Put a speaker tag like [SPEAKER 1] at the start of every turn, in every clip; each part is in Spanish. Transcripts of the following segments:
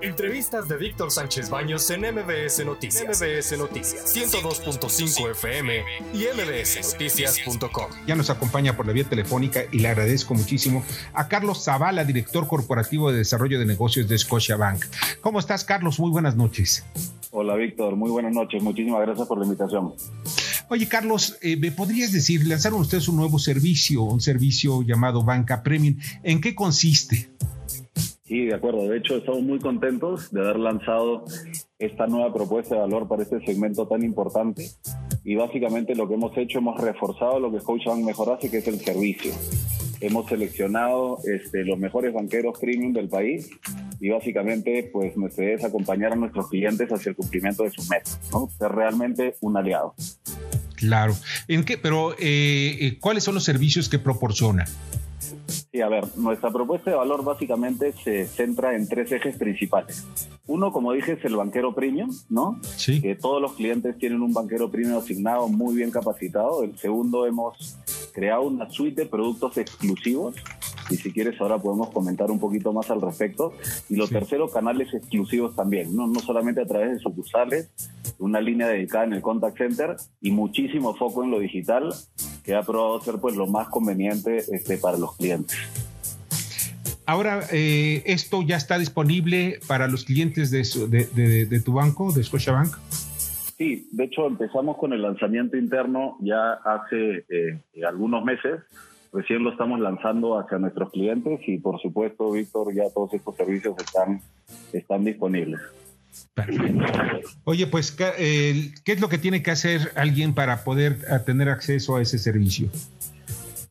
[SPEAKER 1] Entrevistas de Víctor Sánchez Baños en MBS Noticias. MBS Noticias 102.5 FM y mbsnoticias.com.
[SPEAKER 2] Ya nos acompaña por la vía telefónica y le agradezco muchísimo a Carlos Zavala, director corporativo de desarrollo de negocios de Scotiabank. ¿Cómo estás, Carlos? Muy buenas noches.
[SPEAKER 3] Hola, Víctor. Muy buenas noches. Muchísimas gracias por la invitación.
[SPEAKER 2] Oye, Carlos, eh, ¿me podrías decir, lanzaron ustedes un nuevo servicio, un servicio llamado Banca Premium? ¿En qué consiste?
[SPEAKER 3] Sí, de acuerdo. De hecho, estamos muy contentos de haber lanzado esta nueva propuesta de valor para este segmento tan importante. Y básicamente lo que hemos hecho, hemos reforzado lo que Scotiabank mejor hace, que es el servicio. Hemos seleccionado este, los mejores banqueros premium del país y básicamente pues nuestra idea es acompañar a nuestros clientes hacia el cumplimiento de sus metas, ¿no? Ser realmente un aliado.
[SPEAKER 2] Claro. ¿En qué? Pero, eh, eh, ¿cuáles son los servicios que proporciona?
[SPEAKER 3] Sí, a ver, nuestra propuesta de valor básicamente se centra en tres ejes principales. Uno, como dije, es el banquero premium, ¿no?
[SPEAKER 2] Sí.
[SPEAKER 3] Que todos los clientes tienen un banquero premium asignado muy bien capacitado. El segundo, hemos creado una suite de productos exclusivos y si quieres ahora podemos comentar un poquito más al respecto. Y lo
[SPEAKER 2] Sí.
[SPEAKER 3] tercero, canales exclusivos también, ¿no? no solamente a través de sucursales, una línea dedicada en el contact center y muchísimo foco en lo digital que ha probado ser pues lo más conveniente este, para los clientes.
[SPEAKER 2] Ahora, eh, ¿esto ya está disponible para los clientes de, su- de, de- de tu banco, de Scotiabank?
[SPEAKER 3] Sí, de hecho empezamos con el lanzamiento interno ya hace eh, algunos meses. Recién lo estamos lanzando hacia nuestros clientes y por supuesto, Víctor, ya todos estos servicios están, están disponibles.
[SPEAKER 2] Perfecto. Oye, pues, ¿qué, eh, ¿qué es lo que tiene que hacer alguien para poder tener acceso a ese servicio?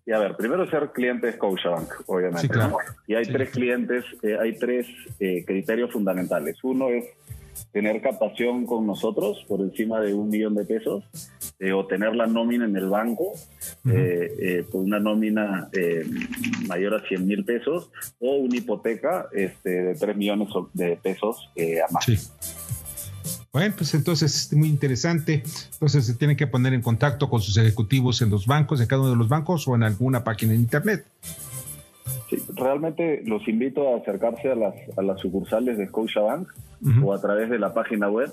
[SPEAKER 3] Y a ver, primero ser cliente de Scotiabank, obviamente.
[SPEAKER 2] Sí, claro.
[SPEAKER 3] Y hay
[SPEAKER 2] Sí.
[SPEAKER 3] tres clientes, eh, hay tres eh, criterios fundamentales. Uno es tener captación con nosotros por encima de un millón de pesos eh, o tener la nómina en el banco
[SPEAKER 2] Ujú.
[SPEAKER 3] eh, eh, por una nómina eh, mayor a 100 mil pesos o una hipoteca este, de 3 millones de pesos eh, a más.
[SPEAKER 2] Sí. Bueno, pues entonces es muy interesante. Entonces se tienen que poner en contacto con sus ejecutivos en los bancos, en cada uno de los bancos o en alguna página en internet.
[SPEAKER 3] Sí, realmente los invito a acercarse a las, a las sucursales de Scotiabank
[SPEAKER 2] Ujú.
[SPEAKER 3] o a través de la página web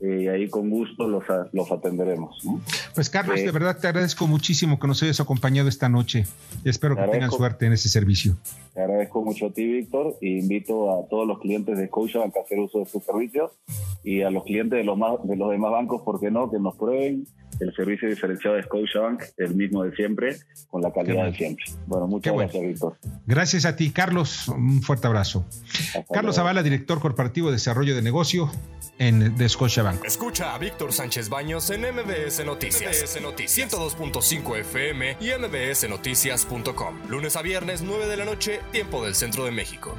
[SPEAKER 3] eh, y ahí con gusto los, a- los atenderemos. ¿no?
[SPEAKER 2] Pues Carlos, de verdad te agradezco muchísimo que nos hayas acompañado esta noche. Espero que tengan suerte en ese servicio.
[SPEAKER 3] Te agradezco mucho a ti, Víctor, e invito a todos los clientes de Scotiabank a hacer uso de sus servicios y a los clientes de los, más, de los demás bancos, ¿por qué no?, que nos prueben el servicio diferenciado de Scotiabank, el mismo de siempre, con la calidad
[SPEAKER 2] bueno.
[SPEAKER 3] de siempre. Bueno, muchas
[SPEAKER 2] bueno.
[SPEAKER 3] gracias, Víctor.
[SPEAKER 2] Gracias a ti, Carlos. Un fuerte abrazo.
[SPEAKER 3] Hasta
[SPEAKER 2] Carlos
[SPEAKER 3] luego.
[SPEAKER 2] Zavala, director corporativo de desarrollo de negocio en de Scotiabank.
[SPEAKER 1] Escucha a Víctor Sánchez Baños en MBS Noticias. MBS Noticias 102.5 FM y mbsnoticias.com. Lunes a viernes, 9 de la noche, tiempo del centro de México.